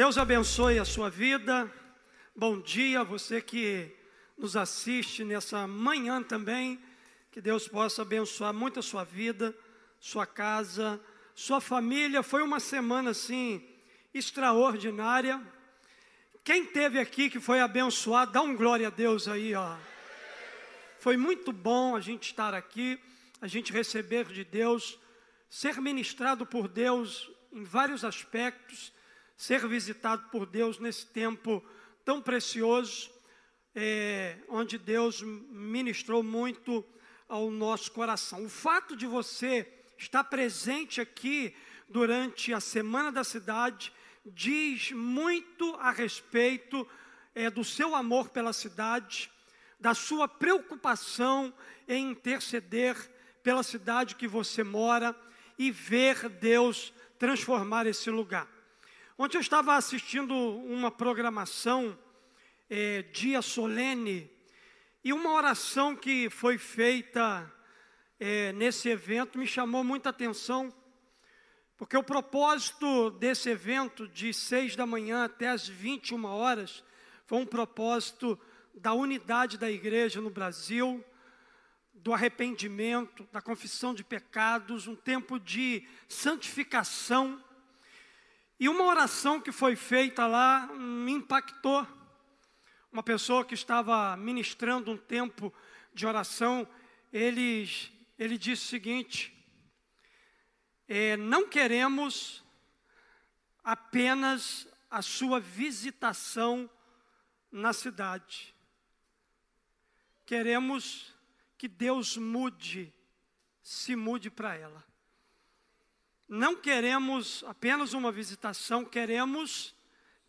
Deus abençoe a sua vida. Bom dia, você que nos assiste nessa manhã também. Que Deus possa abençoar muito a sua vida, sua casa, sua família. Foi uma semana assim extraordinária. Quem teve aqui que foi abençoado, dá um glória a Deus aí, ó. Foi muito bom a gente estar aqui, a gente receber de Deus, ser ministrado por Deus em vários aspectos, ser visitado por Deus nesse tempo tão precioso, é, onde Deus ministrou muito ao nosso coração. O fato de você estar presente aqui durante a Semana da Cidade diz muito a respeito é, do seu amor pela cidade, da sua preocupação em interceder pela cidade que você mora e ver Deus transformar esse lugar. Ontem eu estava assistindo uma programação, é, dia solene, e uma oração que foi feita é, nesse evento me chamou muita atenção, porque o propósito desse evento, de seis da manhã até as 21 horas, foi um propósito da unidade da igreja no Brasil, do arrependimento, da confissão de pecados, um tempo de santificação. E uma oração que foi feita lá me impactou. Uma pessoa que estava ministrando um tempo de oração, ele, ele disse o seguinte: é, não queremos apenas a sua visitação na cidade. Queremos que Deus mude, se mude para ela. Não queremos apenas uma visitação, queremos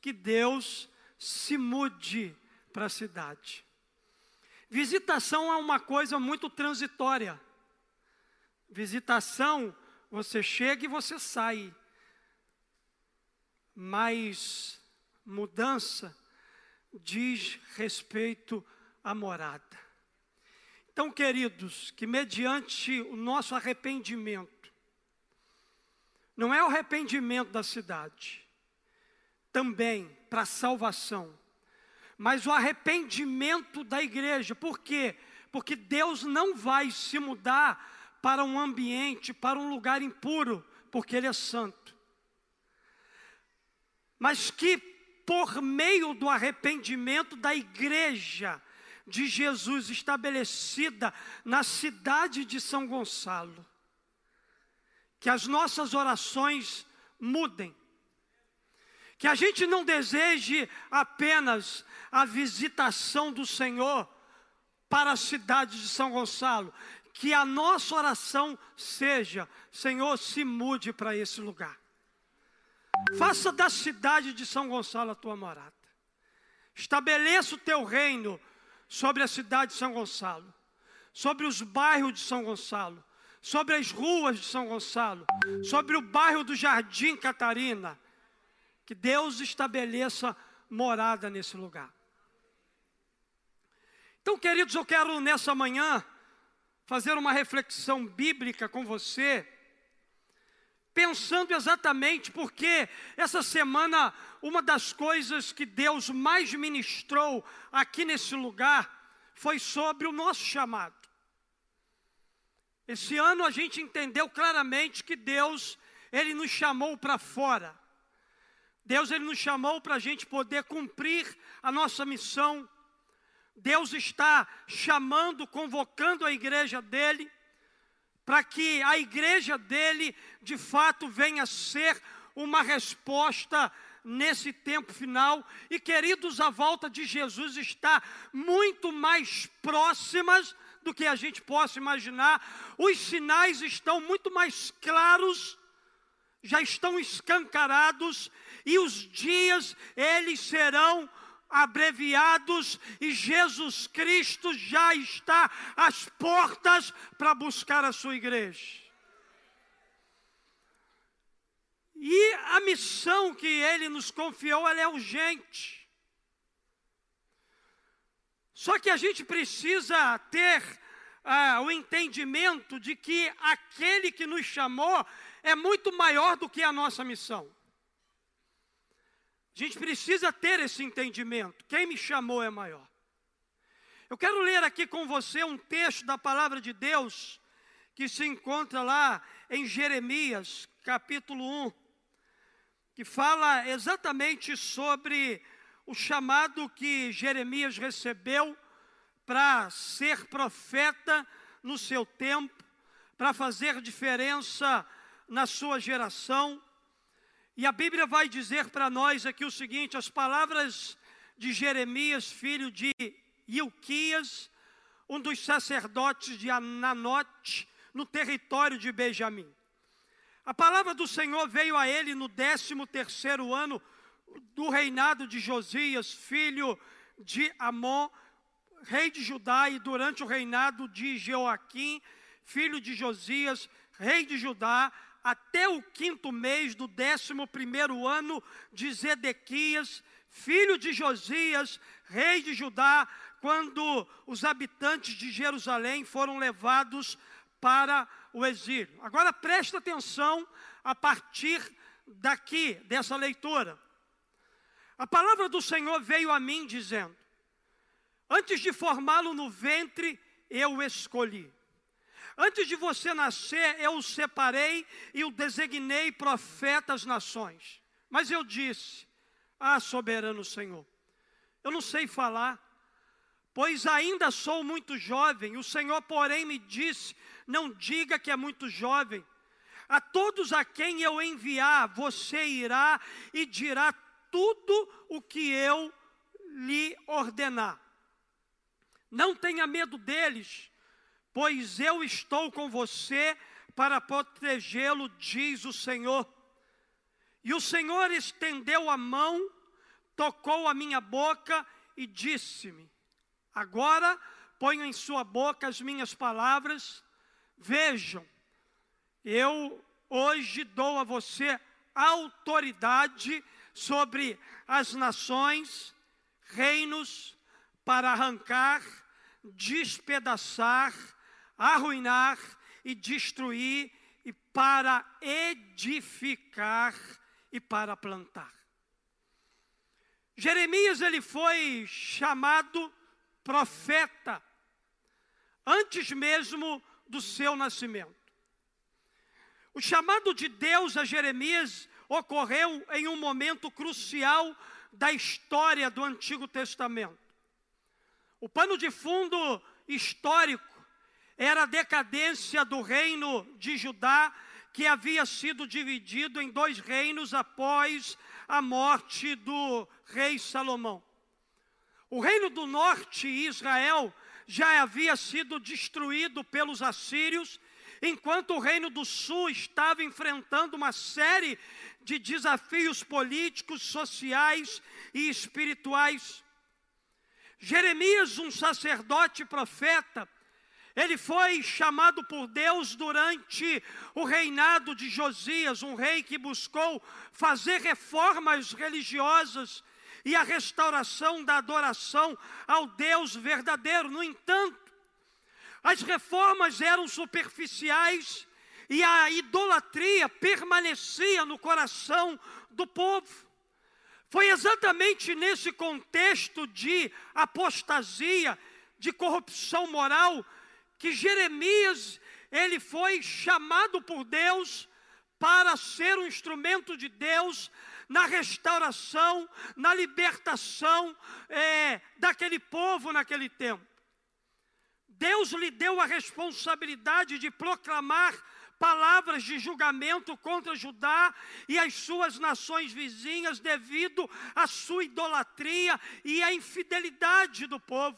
que Deus se mude para a cidade. Visitação é uma coisa muito transitória. Visitação você chega e você sai. Mas mudança diz respeito à morada. Então, queridos, que mediante o nosso arrependimento, não é o arrependimento da cidade, também para salvação, mas o arrependimento da igreja, por quê? Porque Deus não vai se mudar para um ambiente, para um lugar impuro, porque Ele é santo. Mas que por meio do arrependimento da igreja de Jesus estabelecida na cidade de São Gonçalo, que as nossas orações mudem, que a gente não deseje apenas a visitação do Senhor para a cidade de São Gonçalo, que a nossa oração seja: Senhor, se mude para esse lugar. Faça da cidade de São Gonçalo a tua morada. Estabeleça o teu reino sobre a cidade de São Gonçalo, sobre os bairros de São Gonçalo, sobre as ruas de São Gonçalo, sobre o bairro do Jardim Catarina. Que Deus estabeleça morada nesse lugar. Então, queridos, eu quero nessa manhã fazer uma reflexão bíblica com você, pensando exatamente porque essa semana uma das coisas que Deus mais ministrou aqui nesse lugar foi sobre o nosso chamado. Esse ano a gente entendeu claramente que Deus, Ele nos chamou para fora. Deus, Ele nos chamou para a gente poder cumprir a nossa missão Deus está chamando, convocando a igreja dele, para que a igreja dele, de fato, venha ser uma resposta nesse tempo final. E queridos, a volta de Jesus está muito mais próximas do que a gente possa imaginar. Os sinais estão muito mais claros, já estão escancarados, e os dias eles serão abreviados e Jesus Cristo já está às portas para buscar a sua igreja. E a missão que ele nos confiou, ela é urgente. Só que a gente precisa ter ah, o entendimento de que aquele que nos chamou é muito maior do que a nossa missão. A gente precisa ter esse entendimento. Quem me chamou é maior. Eu quero ler aqui com você um texto da palavra de Deus que se encontra lá em Jeremias, capítulo 1, que fala exatamente sobre o chamado que Jeremias recebeu para ser profeta no seu tempo, para fazer diferença na sua geração. E a Bíblia vai dizer para nós aqui o seguinte: as palavras de Jeremias, filho de Ilquias, um dos sacerdotes de Ananote, no território de Benjamim. A palavra do Senhor veio a ele no décimo terceiro ano do reinado de Josias, filho de Amon, rei de Judá, e durante o reinado de Joaquim, filho de Josias, rei de Judá, até o quinto mês do décimo primeiro ano de Zedequias, filho de Josias, rei de Judá, quando os habitantes de Jerusalém foram levados para o exílio. Agora preste atenção a partir daqui, dessa leitura. A palavra do Senhor veio a mim dizendo: Antes de formá-lo no ventre, eu o escolhi. Antes de você nascer, eu o separei e o designei profeta às nações. Mas eu disse: Ah, soberano Senhor, eu não sei falar, pois ainda sou muito jovem. O Senhor, porém, me disse: Não diga que é muito jovem. A todos a quem eu enviar, você irá e dirá tudo o que eu lhe ordenar. Não tenha medo deles, pois eu estou com você para protegê-lo, diz o Senhor. E o Senhor estendeu a mão, tocou a minha boca e disse-me: Agora ponho em sua boca as minhas palavras. Vejam, eu hoje dou a você autoridade sobre as nações, reinos, para arrancar, despedaçar, arruinar e destruir, e para edificar e para plantar. Jeremias ele foi chamado profeta antes mesmo do seu nascimento. O chamado de Deus a Jeremias ocorreu em um momento crucial da história do Antigo Testamento. O pano de fundo histórico era a decadência do reino de Judá, que havia sido dividido em dois reinos após a morte do rei Salomão. O reino do norte, Israel, já havia sido destruído pelos assírios enquanto o Reino do Sul estava enfrentando uma série de desafios políticos, sociais e espirituais. Jeremias, um sacerdote profeta, ele foi chamado por Deus durante o reinado de Josias, um rei que buscou fazer reformas religiosas e a restauração da adoração ao Deus verdadeiro. No entanto, as reformas eram superficiais e a idolatria permanecia no coração do povo. Foi exatamente nesse contexto de apostasia, de corrupção moral, que Jeremias ele foi chamado por Deus para ser um instrumento de Deus na restauração, na libertação é, daquele povo naquele tempo. Deus lhe deu a responsabilidade de proclamar palavras de julgamento contra Judá e as suas nações vizinhas devido à sua idolatria e à infidelidade do povo.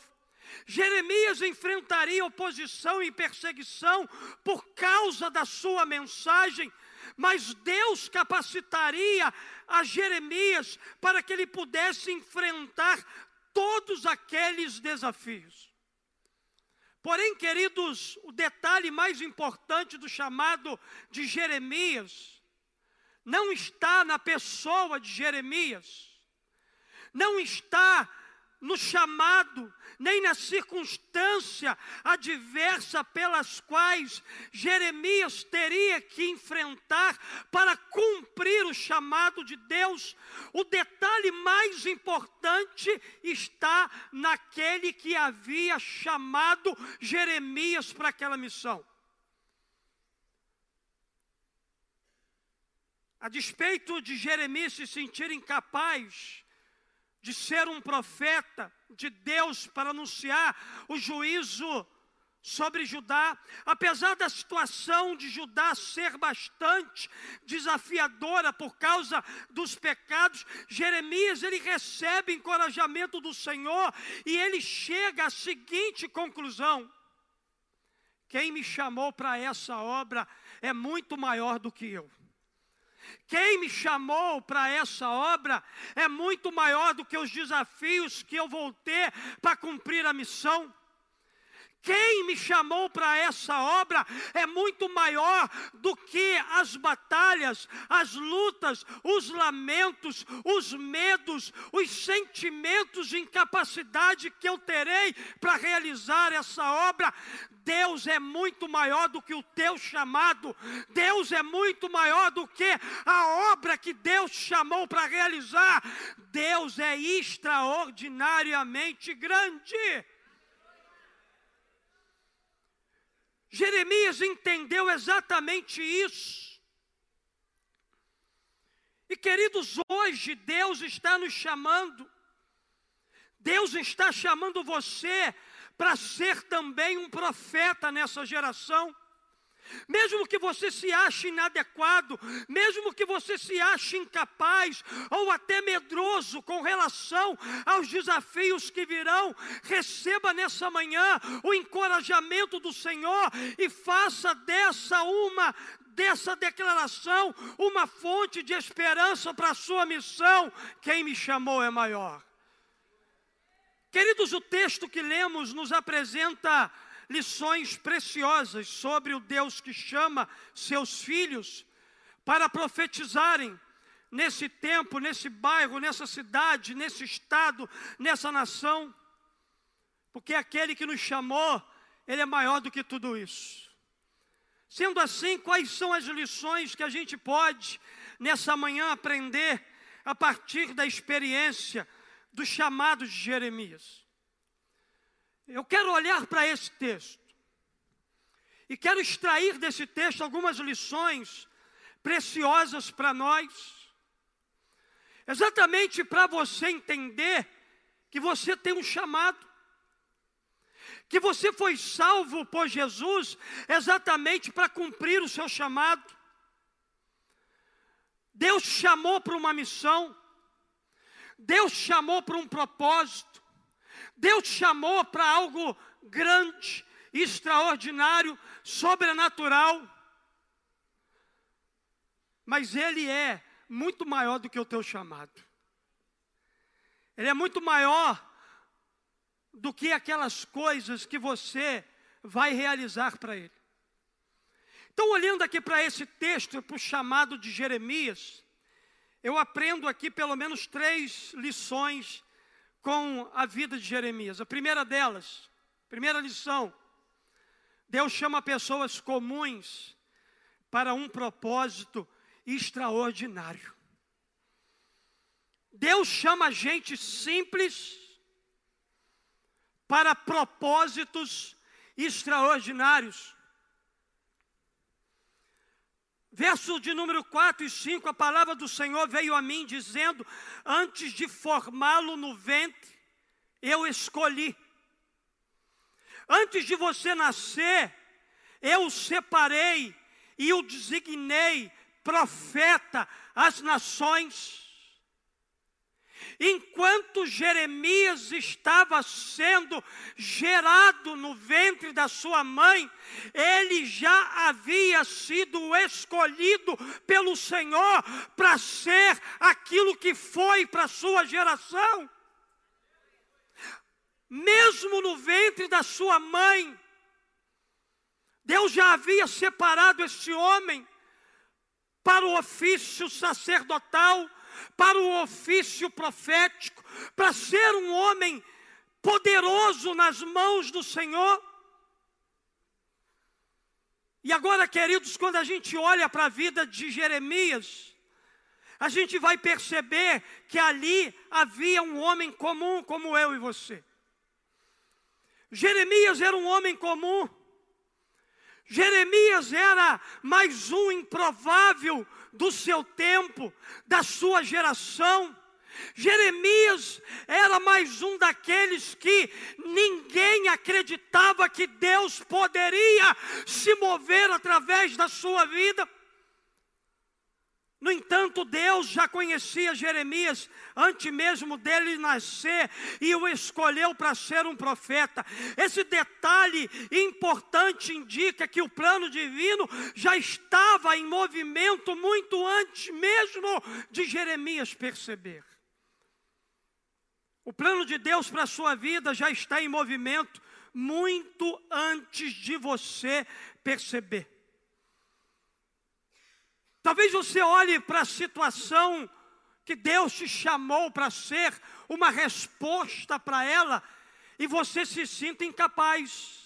Jeremias enfrentaria oposição e perseguição por causa da sua mensagem, mas Deus capacitaria a Jeremias para que ele pudesse enfrentar todos aqueles desafios. Porém, queridos, o detalhe mais importante do chamado de Jeremias não está na pessoa de Jeremias, não está no chamado, nem na circunstância adversa pelas quais Jeremias teria que enfrentar para cumprir o chamado de Deus. O detalhe mais importante está naquele que havia chamado Jeremias para aquela missão. A despeito de Jeremias se sentir incapaz de ser um profeta de Deus para anunciar o juízo sobre Judá, apesar da situação de Judá ser bastante desafiadora por causa dos pecados, Jeremias ele recebe encorajamento do Senhor e ele chega à seguinte conclusão: quem me chamou para essa obra é muito maior do que eu. Quem me chamou para essa obra é muito maior do que os desafios que eu vou ter para cumprir a missão. Quem me chamou para essa obra é muito maior do que as batalhas, as lutas, os lamentos, os medos, os sentimentos de incapacidade que eu terei para realizar essa obra. Deus é muito maior do que o teu chamado, Deus é muito maior do que a obra que Deus chamou para realizar. Deus é extraordinariamente grande. Jeremias entendeu exatamente isso. E queridos, hoje Deus está nos chamando, Deus está chamando você para ser também um profeta nessa geração. Mesmo que você se ache inadequado, mesmo que você se ache incapaz ou até medroso com relação aos desafios que virão, receba nessa manhã o encorajamento do Senhor e faça dessa uma dessa declaração uma fonte de esperança para a sua missão. Quem me chamou é maior. Queridos, o texto que lemos nos apresenta lições preciosas sobre o Deus que chama seus filhos para profetizarem nesse tempo, nesse bairro, nessa cidade, nesse estado, nessa nação, porque aquele que nos chamou, ele é maior do que tudo isso. Sendo assim, quais são as lições que a gente pode nessa manhã aprender a partir da experiência do chamado de Jeremias? Eu quero olhar para esse texto e quero extrair desse texto algumas lições preciosas para nós, exatamente para você entender que você tem um chamado, que você foi salvo por Jesus exatamente para cumprir o seu chamado. Deus chamou para uma missão, Deus chamou para um propósito. Deus te chamou para algo grande, extraordinário, sobrenatural. Mas Ele é muito maior do que o teu chamado. Ele é muito maior do que aquelas coisas que você vai realizar para Ele. Então, olhando aqui para esse texto, para o chamado de Jeremias, eu aprendo aqui pelo menos três lições com a vida de Jeremias. A primeira delas, primeira lição, Deus chama pessoas comuns para um propósito extraordinário. Deus chama gente simples para propósitos extraordinários. Verso de número 4 e 5, a palavra do Senhor veio a mim dizendo: Antes de formá-lo no ventre, eu escolhi. Antes de você nascer, eu o separei e o designei profeta às nações. Enquanto Jeremias estava sendo gerado no ventre da sua mãe, ele já havia sido escolhido pelo Senhor para ser aquilo que foi para sua geração. Mesmo no ventre da sua mãe, Deus já havia separado esse homem para o ofício sacerdotal, para o ofício profético, para ser um homem poderoso nas mãos do Senhor. E agora, queridos, quando a gente olha para a vida de Jeremias, a gente vai perceber que ali havia um homem comum como eu e você. Jeremias era um homem comum. Jeremias era mais um improvável do seu tempo, da sua geração. Jeremias era mais um daqueles que ninguém acreditava que Deus poderia se mover através da sua vida. No entanto, Deus já conhecia Jeremias antes mesmo dele nascer e o escolheu para ser um profeta. Esse detalhe importante indica que o plano divino já estava em movimento muito antes mesmo de Jeremias perceber. O plano de Deus para a sua vida já está em movimento muito antes de você perceber. Talvez você olhe para a situação que Deus te chamou para ser uma resposta para ela e você se sinta incapaz.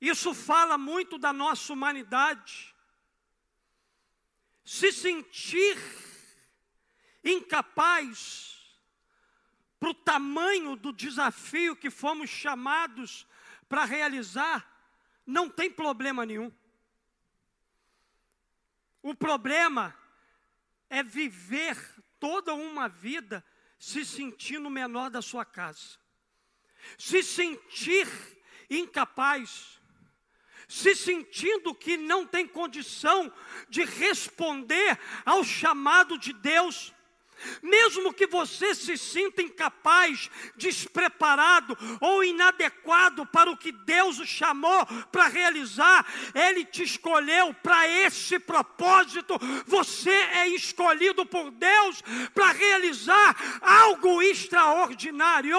Isso fala muito da nossa humanidade. Se sentir incapaz para o tamanho do desafio que fomos chamados para realizar, não tem problema nenhum. O problema é viver toda uma vida se sentindo menor da sua casa, se sentir incapaz, se sentindo que não tem condição de responder ao chamado de Deus mesmo que você se sinta incapaz, despreparado ou inadequado para o que Deus o chamou para realizar, Ele te escolheu para esse propósito. Você é escolhido por Deus para realizar algo extraordinário.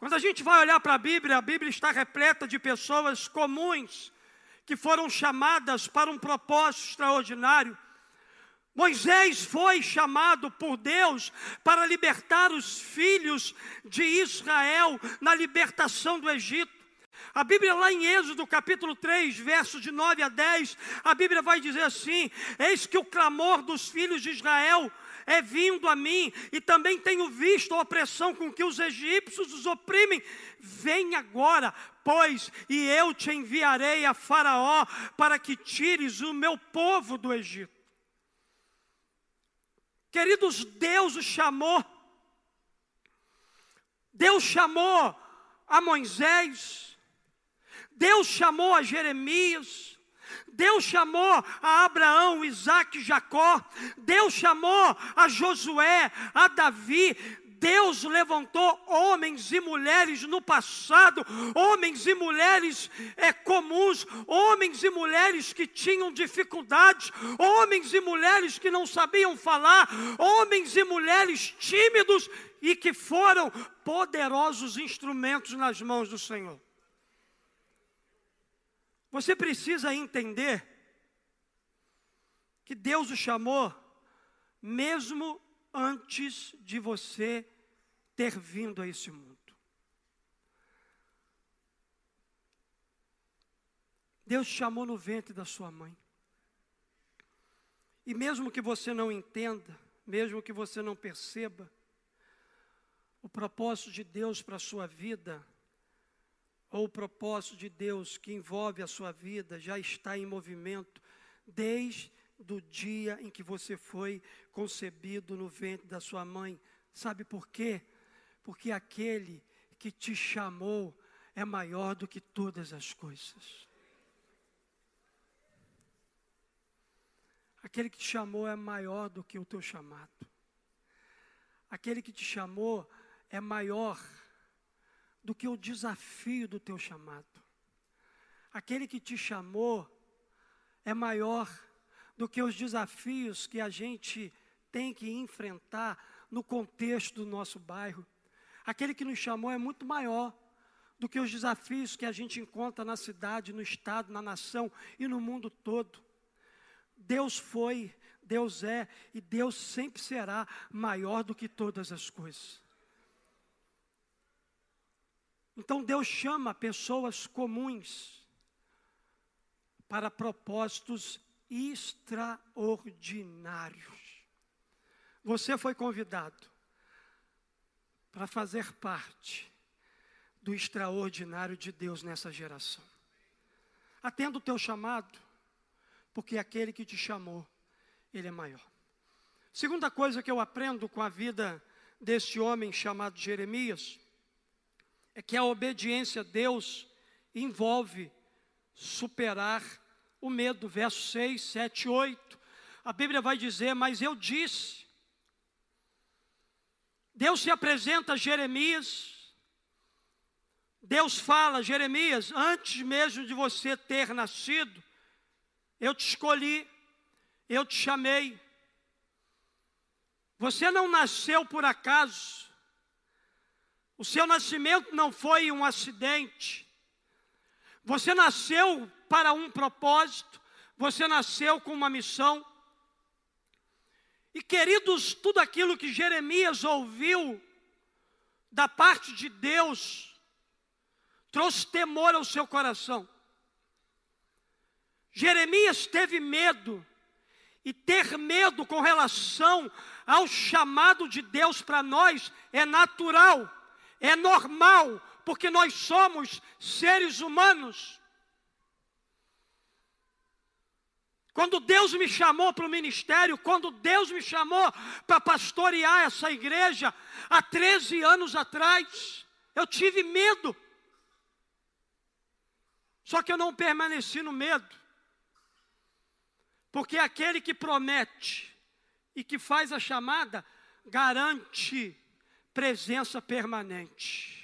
Quando a gente vai olhar para a Bíblia, a Bíblia está repleta de pessoas comuns que foram chamadas para um propósito extraordinário. Moisés foi chamado por Deus para libertar os filhos de Israel na libertação do Egito. A Bíblia, lá em Êxodo capítulo 3, versos de 9 a 10, a Bíblia vai dizer assim: Eis que o clamor dos filhos de Israel é vindo a mim, e também tenho visto a opressão com que os egípcios os oprimem. Vem agora, pois, e eu te enviarei a Faraó para que tires o meu povo do Egito. Queridos, Deus o chamou. Deus chamou a Moisés. Deus chamou a Jeremias. Deus chamou a Abraão, Isaac e Jacó. Deus chamou a Josué, a Davi. Deus levantou homens e mulheres no passado, homens e mulheres é, comuns, homens e mulheres que tinham dificuldades, homens e mulheres que não sabiam falar, homens e mulheres tímidos e que foram poderosos instrumentos nas mãos do Senhor. Você precisa entender que Deus o chamou, mesmo antes de você ter vindo a esse mundo. Deus te chamou no ventre da sua mãe. E mesmo que você não entenda, mesmo que você não perceba, o propósito de Deus para a sua vida, ou o propósito de Deus que envolve a sua vida, já está em movimento desde do dia em que você foi concebido no ventre da sua mãe. Sabe por quê? Porque aquele que te chamou é maior do que todas as coisas. Aquele que te chamou é maior do que o teu chamado. Aquele que te chamou é maior do que o desafio do teu chamado. Aquele que te chamou é maior do que os desafios que a gente tem que enfrentar no contexto do nosso bairro. Aquele que nos chamou é muito maior do que os desafios que a gente encontra na cidade, no estado, na nação e no mundo todo. Deus foi, Deus é e Deus sempre será maior do que todas as coisas. Então Deus chama pessoas comuns para propósitos extraordinários. Você foi convidado para fazer parte do extraordinário de Deus nessa geração. Atenda o teu chamado, porque aquele que te chamou, ele é maior. Segunda coisa que eu aprendo com a vida desse homem chamado Jeremias, é que a obediência a Deus envolve superar o medo. Verso 6, 7, 8. A Bíblia vai dizer: Mas eu disse. Deus se apresenta a Jeremias. Deus fala, Jeremias, antes mesmo de você ter nascido, eu te escolhi, eu te chamei. Você não nasceu por acaso. O seu nascimento não foi um acidente. Você nasceu para um propósito, você nasceu com uma missão. E queridos, tudo aquilo que Jeremias ouviu da parte de Deus trouxe temor ao seu coração. Jeremias teve medo, e ter medo com relação ao chamado de Deus para nós é natural é normal, porque nós somos seres humanos. Quando Deus me chamou para o ministério, quando Deus me chamou para pastorear essa igreja, há 13 anos atrás, eu tive medo. Só que eu não permaneci no medo, porque aquele que promete e que faz a chamada, garante presença permanente.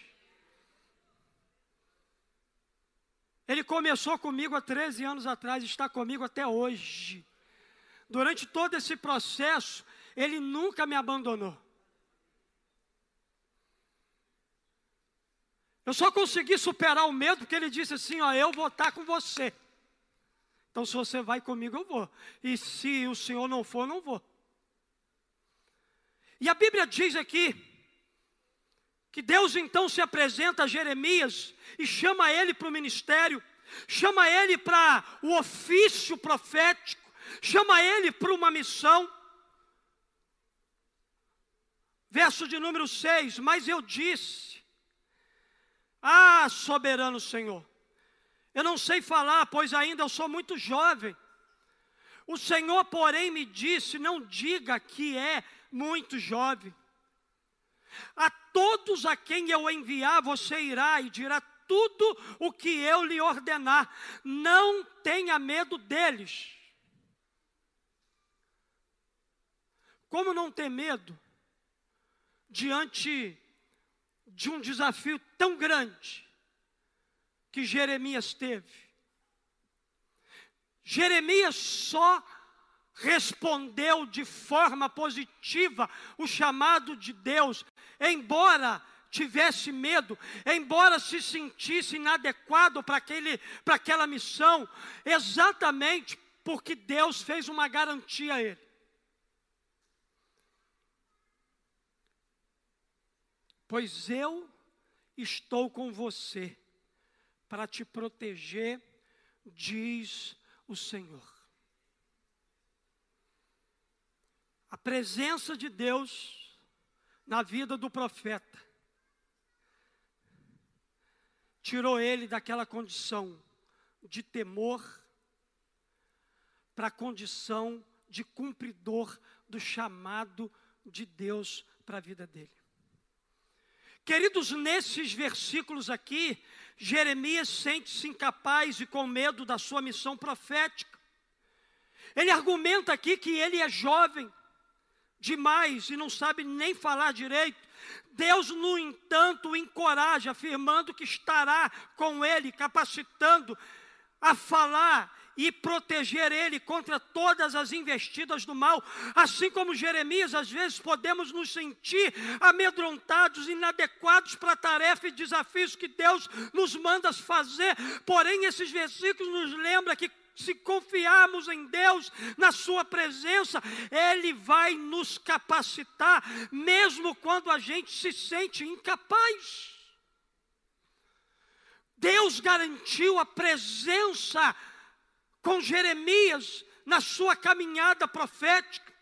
Ele começou comigo há 13 anos atrás, está comigo até hoje. Durante todo esse processo, ele nunca me abandonou. Eu só consegui superar o medo porque ele disse assim: Ó, eu vou estar com você. Então, se você vai comigo, eu vou. E se o Senhor não for, não vou. E a Bíblia diz aqui que Deus então se apresenta a Jeremias e chama ele para o ministério, chama ele para o ofício profético, chama ele para uma missão. Verso de número 6: Mas eu disse, Ah, soberano Senhor, eu não sei falar, pois ainda eu sou muito jovem. O Senhor, porém, me disse: Não diga que é muito jovem a todos a quem eu enviar, você irá e dirá tudo o que eu lhe ordenar. Não tenha medo deles. Como não ter medo diante de um desafio tão grande que Jeremias teve? Jeremias só respondeu de forma positiva o chamado de Deus, embora tivesse medo, embora se sentisse inadequado para aquela missão, exatamente porque Deus fez uma garantia a ele. Pois eu estou com você para te proteger, diz o Senhor. A presença de Deus na vida do profeta tirou ele daquela condição de temor para a condição de cumpridor do chamado de Deus para a vida dele. Queridos, nesses versículos aqui, Jeremias sente-se incapaz e com medo da sua missão profética. Ele argumenta aqui que ele é jovem, demais e não sabe nem falar direito. Deus, no entanto, o encoraja, afirmando que estará com ele, capacitando a falar e proteger ele contra todas as investidas do mal. Assim como Jeremias, às vezes podemos nos sentir amedrontados, inadequados para a tarefa e desafios que Deus nos manda fazer. Porém, esses versículos nos lembram que se confiarmos em Deus, na Sua presença, Ele vai nos capacitar, mesmo quando a gente se sente incapaz. Deus garantiu a presença com Jeremias na sua caminhada profética.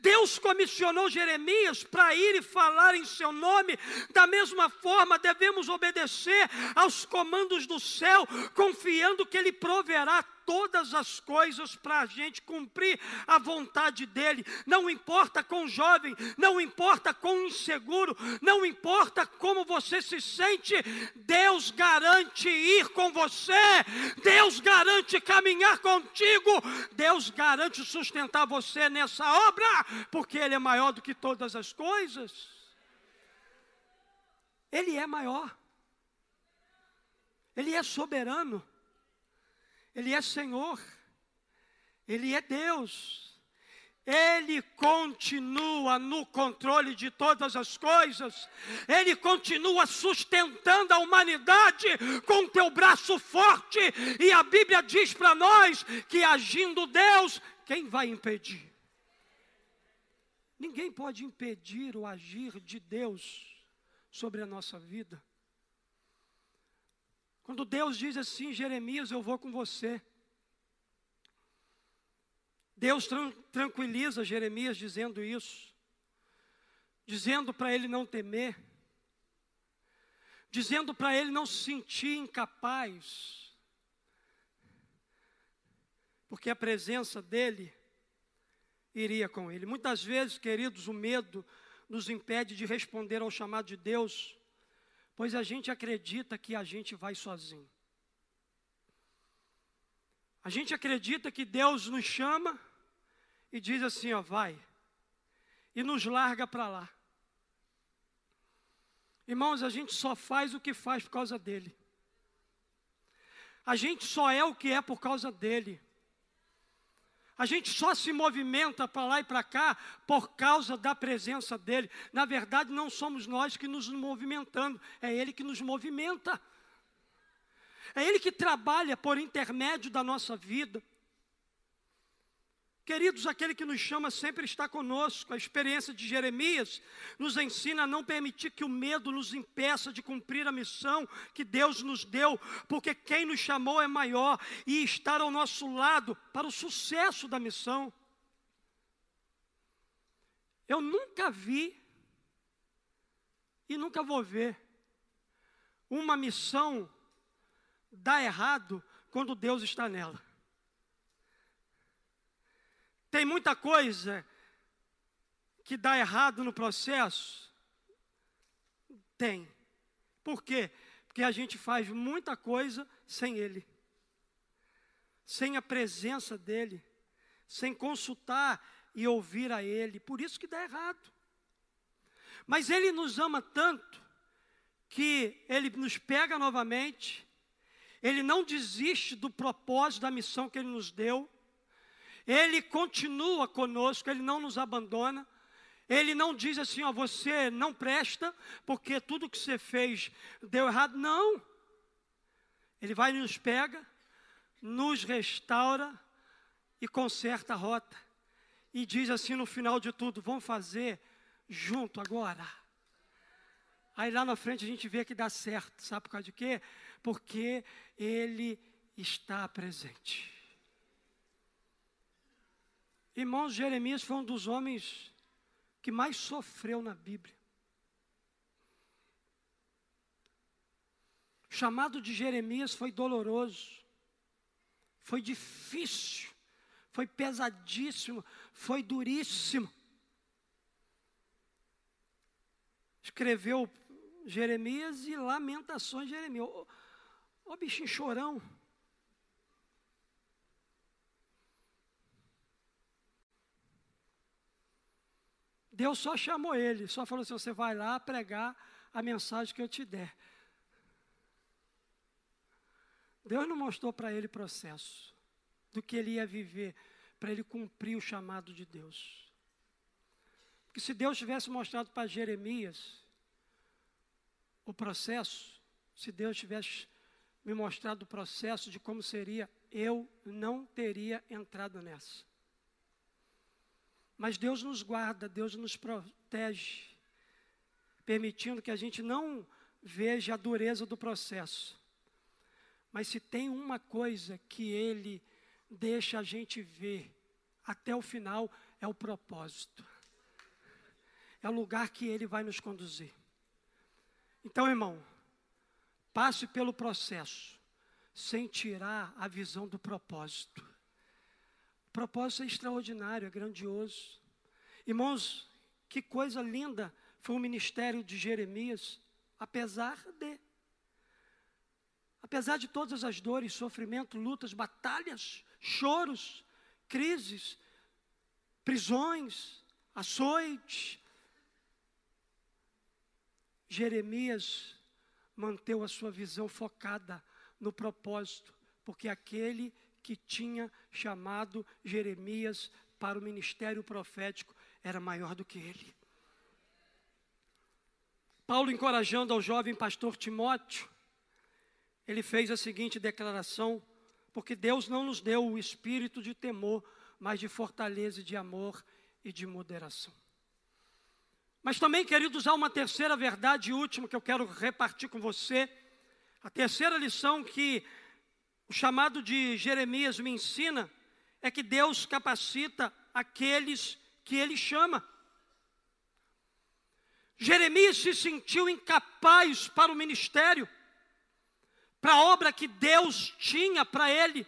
Deus comissionou Jeremias para ir e falar em seu nome, da mesma forma devemos obedecer aos comandos do céu, confiando que Ele proverá todas as coisas para a gente cumprir a vontade dEle. Não importa quão jovem, não importa quão inseguro, não importa como você se sente, Deus garante ir com você, Deus garante caminhar contigo, Deus garante sustentar você nessa obra, porque Ele é maior do que todas as coisas. Ele é maior. Ele é soberano. Ele é Senhor, Ele é Deus. Ele continua no controle de todas as coisas, Ele continua sustentando a humanidade com teu braço forte, e a Bíblia diz para nós que agindo Deus, quem vai impedir? Ninguém pode impedir o agir de Deus sobre a nossa vida. Quando Deus diz assim, Jeremias, eu vou com você. Deus tran tranquiliza Jeremias dizendo isso, dizendo para ele não temer, dizendo para ele não se sentir incapaz, porque a presença dele iria com ele. Muitas vezes, queridos, o medo nos impede de responder ao chamado de Deus pois a gente acredita que a gente vai sozinho. A gente acredita que Deus nos chama e diz assim: ó, vai, e nos larga para lá. Irmãos, a gente só faz o que faz por causa dele. A gente só é o que é por causa dele. A gente só se movimenta para lá e para cá por causa da presença dele. Na verdade, não somos nós que nos movimentando, é ele que nos movimenta. É ele que trabalha por intermédio da nossa vida. Queridos, aquele que nos chama sempre está conosco. A experiência de Jeremias nos ensina a não permitir que o medo nos impeça de cumprir a missão que Deus nos deu, porque quem nos chamou é maior e estar ao nosso lado para o sucesso da missão. Eu nunca vi e nunca vou ver uma missão dar errado quando Deus está nela. Tem muita coisa que dá errado no processo? Tem. Por quê? Porque a gente faz muita coisa sem Ele, sem a presença dEle, sem consultar e ouvir a Ele. Por isso que dá errado. Mas Ele nos ama tanto que Ele nos pega novamente, Ele não desiste do propósito da missão que Ele nos deu. Ele continua conosco, Ele não nos abandona. Ele não diz assim, ó, você não presta, porque tudo que você fez deu errado. Não. Ele vai e nos pega, nos restaura e conserta a rota. E diz assim no final de tudo: vamos fazer junto agora. Aí lá na frente a gente vê que dá certo. Sabe por causa de quê? Porque Ele está presente. Irmãos, Jeremias foi um dos homens que mais sofreu na Bíblia. O chamado de Jeremias foi doloroso, foi difícil, foi pesadíssimo, foi duríssimo. Escreveu Jeremias e Lamentações de Jeremias. Ô, ô bichinho chorão. Deus só chamou ele, só falou assim: você vai lá pregar a mensagem que eu te der. Deus não mostrou para ele processo do que ele ia viver para ele cumprir o chamado de Deus. Porque se Deus tivesse mostrado para Jeremias o processo, se Deus tivesse me mostrado o processo de como seria, eu não teria entrado nessa. Mas Deus nos guarda, Deus nos protege, permitindo que a gente não veja a dureza do processo. Mas se tem uma coisa que Ele deixa a gente ver até o final, é o propósito. É o lugar que Ele vai nos conduzir. Então, irmão, passe pelo processo, sem tirar a visão do propósito. Propósito é extraordinário, é grandioso. Irmãos, que coisa linda foi o ministério de Jeremias, apesar de. Apesar de todas as dores, sofrimento, lutas, batalhas, choros, crises, prisões, açoites, Jeremias manteve a sua visão focada no propósito, porque aquele que tinha chamado Jeremias para o ministério profético era maior do que ele. Paulo, encorajando ao jovem pastor Timóteo, ele fez a seguinte declaração: porque Deus não nos deu o espírito de temor, mas de fortaleza, de amor e de moderação. Mas também, queridos, há uma terceira verdade última que eu quero repartir com você. A terceira lição que o chamado de Jeremias me ensina é que Deus capacita aqueles que Ele chama. Jeremias se sentiu incapaz para o ministério, para a obra que Deus tinha para ele.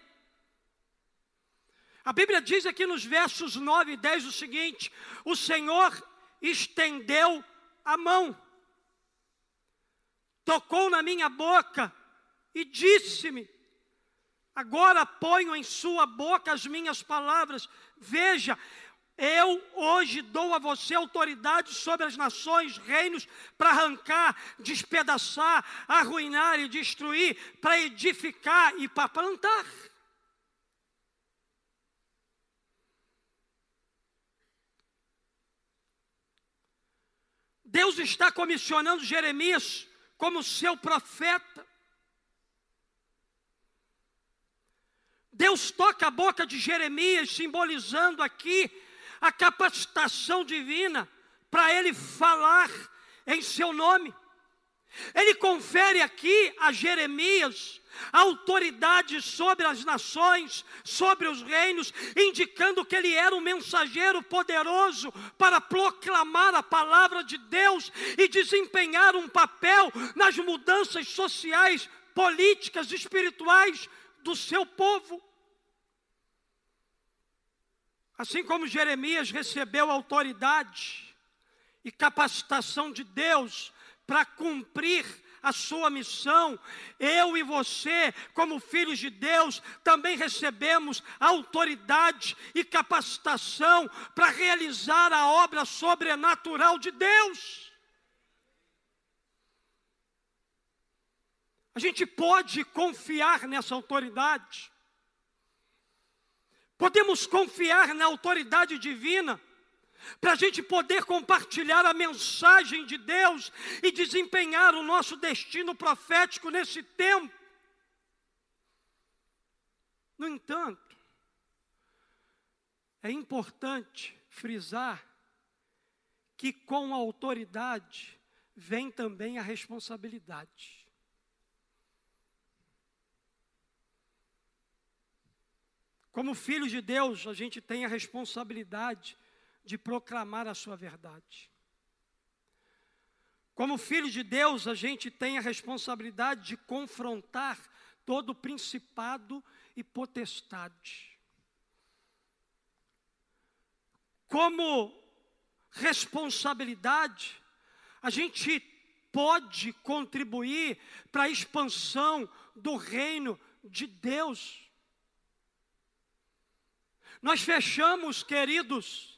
A Bíblia diz aqui nos versos 9 e 10 o seguinte: O Senhor estendeu a mão, tocou na minha boca e disse-me: Agora ponho em sua boca as minhas palavras. Veja, eu hoje dou a você autoridade sobre as nações, reinos, para arrancar, despedaçar, arruinar e destruir, para edificar e para plantar. Deus está comissionando Jeremias como seu profeta. Deus toca a boca de Jeremias, simbolizando aqui a capacitação divina para ele falar em seu nome. Ele confere aqui a Jeremias autoridade sobre as nações, sobre os reinos, indicando que ele era um mensageiro poderoso para proclamar a palavra de Deus e desempenhar um papel nas mudanças sociais, políticas, espirituais do seu povo. Assim como Jeremias recebeu autoridade e capacitação de Deus para cumprir a sua missão, eu e você, como filhos de Deus, também recebemos autoridade e capacitação para realizar a obra sobrenatural de Deus. A gente pode confiar nessa autoridade. Podemos confiar na autoridade divina para a gente poder compartilhar a mensagem de Deus e desempenhar o nosso destino profético nesse tempo. No entanto, é importante frisar que com a autoridade vem também a responsabilidade. Como filhos de Deus, a gente tem a responsabilidade de proclamar a sua verdade. Como filhos de Deus, a gente tem a responsabilidade de confrontar todo principado e potestade. Como responsabilidade, a gente pode contribuir para a expansão do reino de Deus. Nós fechamos, queridos,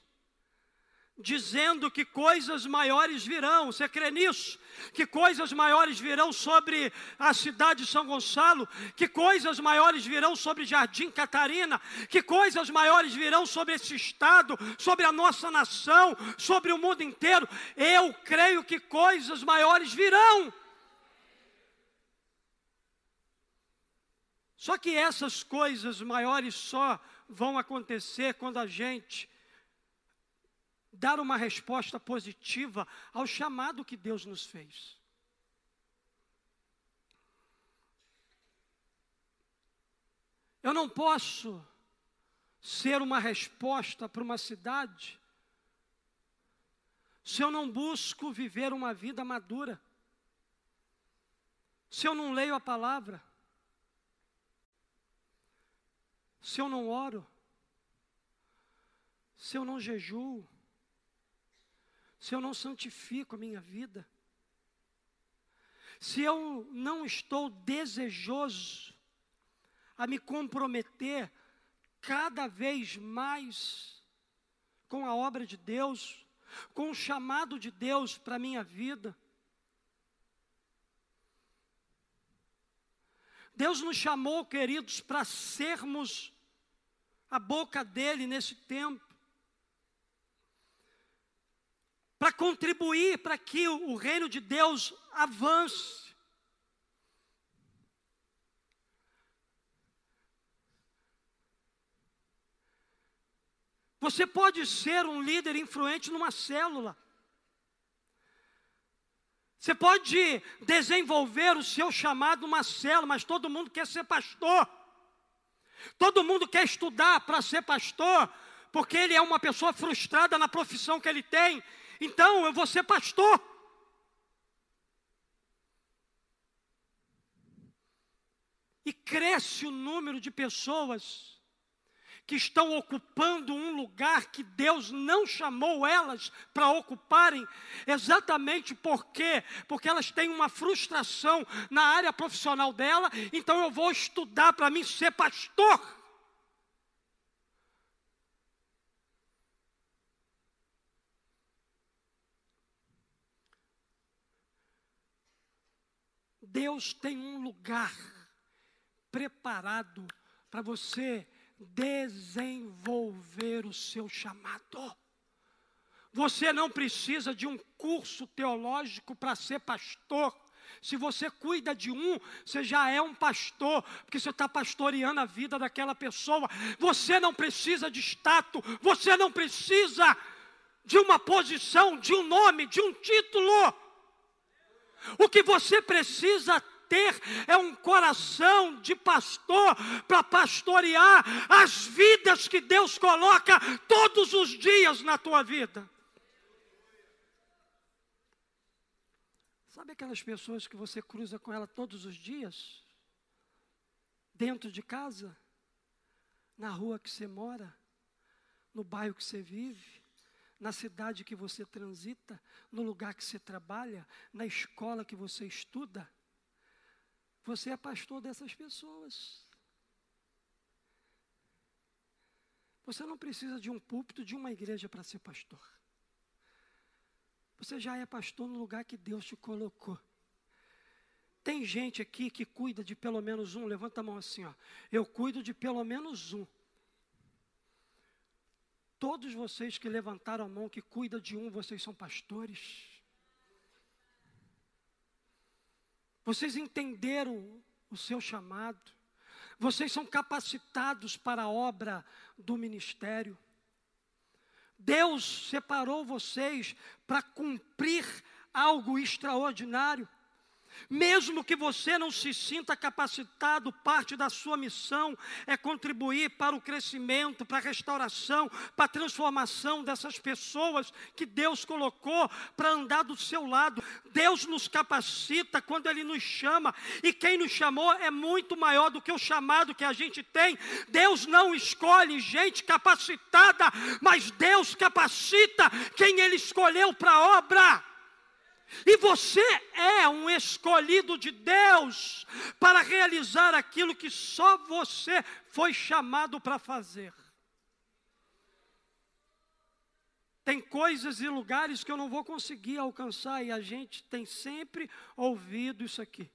dizendo que coisas maiores virão. Você crê nisso? Que coisas maiores virão sobre a cidade de São Gonçalo, que coisas maiores virão sobre Jardim Catarina, que coisas maiores virão sobre esse estado, sobre a nossa nação, sobre o mundo inteiro. Eu creio que coisas maiores virão. Só que essas coisas maiores só vão acontecer quando a gente dar uma resposta positiva ao chamado que Deus nos fez. Eu não posso ser uma resposta para uma cidade se eu não busco viver uma vida madura, se eu não leio a palavra, se eu não oro, se eu não jejuo, se eu não santifico a minha vida, se eu não estou desejoso a me comprometer cada vez mais com a obra de Deus, com o chamado de Deus para a minha vida. Deus nos chamou, queridos, para sermos a boca dele nesse tempo. Para contribuir para que o reino de Deus avance. Você pode ser um líder influente numa célula. Você pode desenvolver o seu chamado numa mas todo mundo quer ser pastor. Todo mundo quer estudar para ser pastor, porque ele é uma pessoa frustrada na profissão que ele tem. Então, eu vou ser pastor. E cresce o número de pessoas que estão ocupando um lugar que Deus não chamou elas para ocuparem, exatamente porque porque elas têm uma frustração na área profissional dela, então eu vou estudar para mim ser pastor. Deus tem um lugar preparado para você desenvolver o seu chamado. Você não precisa de um curso teológico para ser pastor. Se você cuida de um, você já é um pastor, porque você está pastoreando a vida daquela pessoa. Você não precisa de status, você não precisa de uma posição, de um nome, de um título. O que você precisa ter é um coração de pastor para pastorear as vidas que Deus coloca todos os dias na tua vida. Sabe aquelas pessoas que você cruza com ela todos os dias? Dentro de casa? Na rua que você mora? No bairro que você vive? na cidade que você transita, no lugar que você trabalha, na escola que você estuda. Você é pastor dessas pessoas. Você não precisa de um púlpito, de uma igreja para ser pastor. Você já é pastor no lugar que Deus te colocou. Tem gente aqui que cuida de pelo menos um, levanta a mão assim, ó. Eu cuido de pelo menos um. Todos vocês que levantaram a mão que cuida de um, vocês são pastores. Vocês entenderam o seu chamado. Vocês são capacitados para a obra do ministério. Deus separou vocês para cumprir algo extraordinário. Mesmo que você não se sinta capacitado, parte da sua missão é contribuir para o crescimento, para a restauração, para a transformação dessas pessoas que Deus colocou para andar do seu lado. Deus nos capacita quando Ele nos chama, e quem nos chamou é muito maior do que o chamado que a gente tem. Deus não escolhe gente capacitada, mas Deus capacita quem Ele escolheu para a obra. E você é um escolhido de Deus para realizar aquilo que só você foi chamado para fazer. Tem coisas e lugares que eu não vou conseguir alcançar e a gente tem sempre ouvido isso aqui.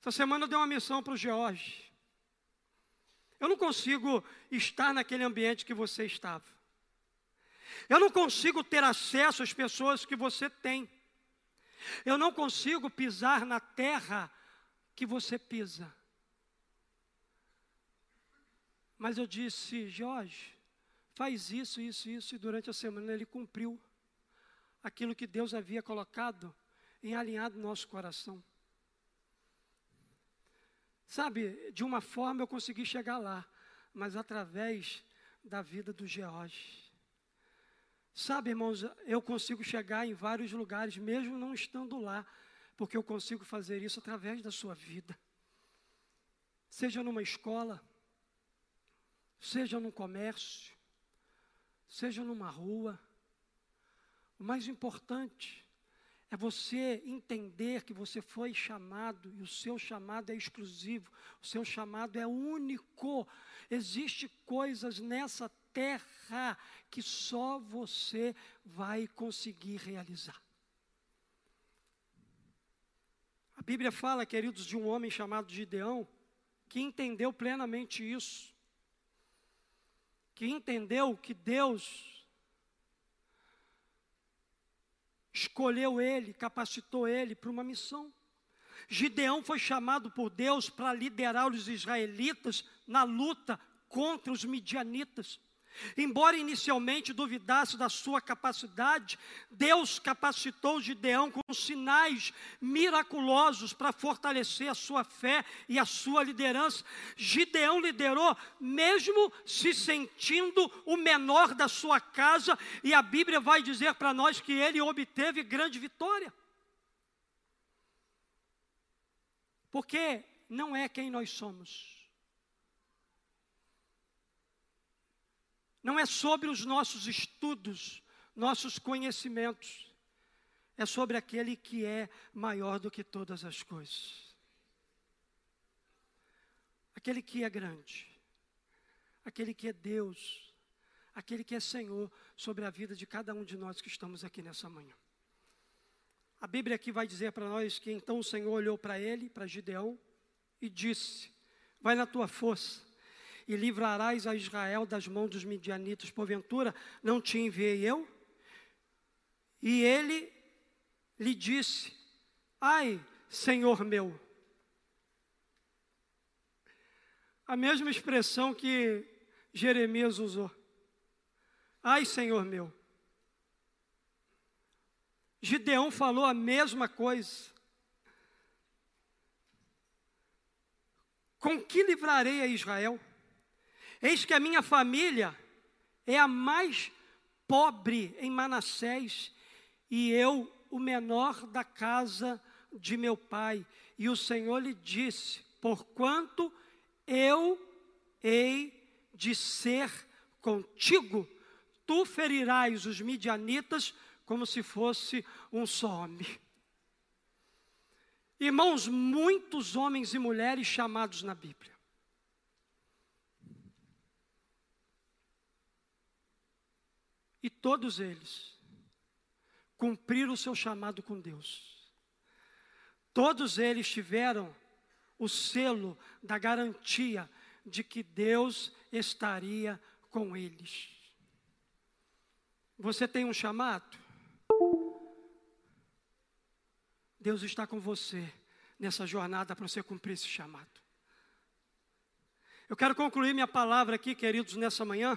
Essa semana eu dei uma missão para o George. Eu não consigo estar naquele ambiente que você estava. Eu não consigo ter acesso às pessoas que você tem. Eu não consigo pisar na terra que você pisa. Mas eu disse, Jorge, faz isso, isso, isso, e durante a semana ele cumpriu aquilo que Deus havia colocado em alinhado no nosso coração. Sabe, de uma forma eu consegui chegar lá, mas através da vida do George. Sabe, irmãos, eu consigo chegar em vários lugares, mesmo não estando lá, porque eu consigo fazer isso através da sua vida. Seja numa escola, seja num comércio, seja numa rua. O mais importante é você entender que você foi chamado e o seu chamado é exclusivo, o seu chamado é único. Existem coisas nessa terra que só você vai conseguir realizar. A Bíblia fala, queridos, de um homem chamado Gideão, que entendeu plenamente isso. Que entendeu que Deus escolheu ele, capacitou ele para uma missão. Gideão foi chamado por Deus para liderar os israelitas na luta contra os midianitas. Embora inicialmente duvidasse da sua capacidade, Deus capacitou Gideão com sinais miraculosos para fortalecer a sua fé e a sua liderança. Gideão liderou mesmo se sentindo o menor da sua casa, e a Bíblia vai dizer para nós que ele obteve grande vitória. Porque não é quem nós somos não é sobre os nossos estudos, nossos conhecimentos, é sobre aquele que é maior do que todas as coisas. Aquele que é grande, aquele que é Deus, aquele que é Senhor sobre a vida de cada um de nós que estamos aqui nessa manhã. A Bíblia aqui vai dizer para nós que então o Senhor olhou para ele, para Gideão, e disse: Vai na tua força e livrarás a Israel das mãos dos midianitas. Porventura, não te enviei eu? E ele lhe disse: Ai, Senhor meu. A mesma expressão que Jeremias usou. Ai, Senhor meu. Gideão falou a mesma coisa. Com que livrarei a Israel? Eis que a minha família é a mais pobre em Manassés, e eu, o menor da casa de meu pai. E o Senhor lhe disse: Porquanto eu hei de ser contigo, tu ferirás os midianitas como se fosse um só homem. Irmãos, muitos homens e mulheres chamados na Bíblia E todos eles cumpriram o seu chamado com Deus. Todos eles tiveram o selo da garantia de que Deus estaria com eles. Você tem um chamado? Deus está com você nessa jornada para você cumprir esse chamado. Eu quero concluir minha palavra aqui, queridos, nessa manhã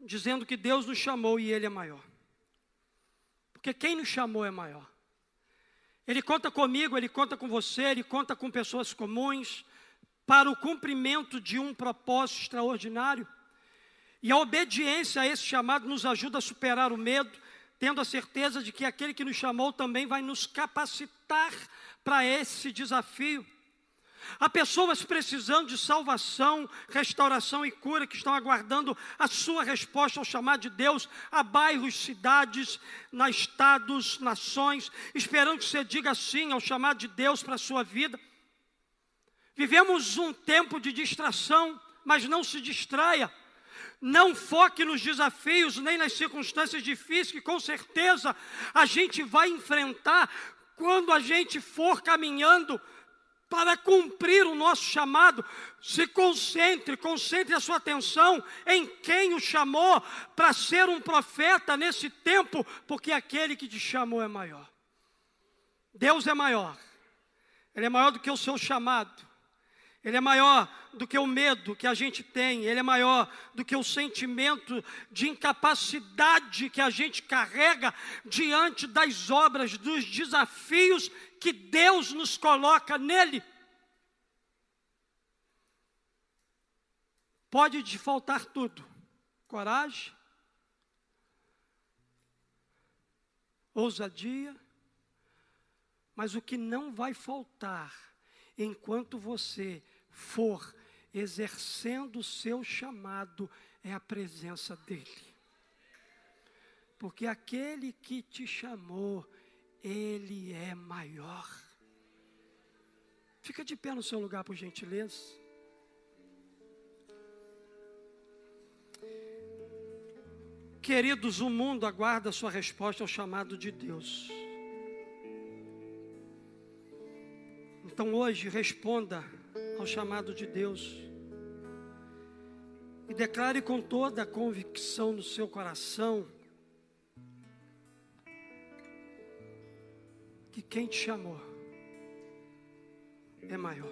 dizendo que Deus nos chamou e Ele é maior. Porque quem nos chamou é maior. Ele conta comigo, Ele conta com você, Ele conta com pessoas comuns para o cumprimento de um propósito extraordinário. E a obediência a esse chamado nos ajuda a superar o medo, tendo a certeza de que aquele que nos chamou também vai nos capacitar para esse desafio. Há pessoas precisando de salvação, restauração e cura que estão aguardando a sua resposta ao chamado de Deus, a bairros, cidades, na estados, nações, esperando que você diga sim ao chamado de Deus para a sua vida. Vivemos um tempo de distração, mas não se distraia. Não foque nos desafios nem nas circunstâncias difíceis que com certeza a gente vai enfrentar quando a gente for caminhando para cumprir o nosso chamado, se concentre, concentre a sua atenção em quem o chamou para ser um profeta nesse tempo, porque aquele que te chamou é maior. Deus é maior, Ele é maior do que o seu chamado, Ele é maior do que o medo que a gente tem, ele é maior do que o sentimento de incapacidade que a gente carrega diante das obras, dos desafios que Deus nos coloca nele. Pode te faltar tudo: coragem, ousadia, mas o que não vai faltar enquanto você for exercendo o seu chamado é a presença dEle. Porque aquele que te chamou, Ele é maior. Fica de pé no seu lugar, por gentileza. Queridos, o mundo aguarda a sua resposta ao chamado de Deus. Então hoje responda ao chamado de Deus. E declare com toda a convicção no seu coração que quem te chamou é maior.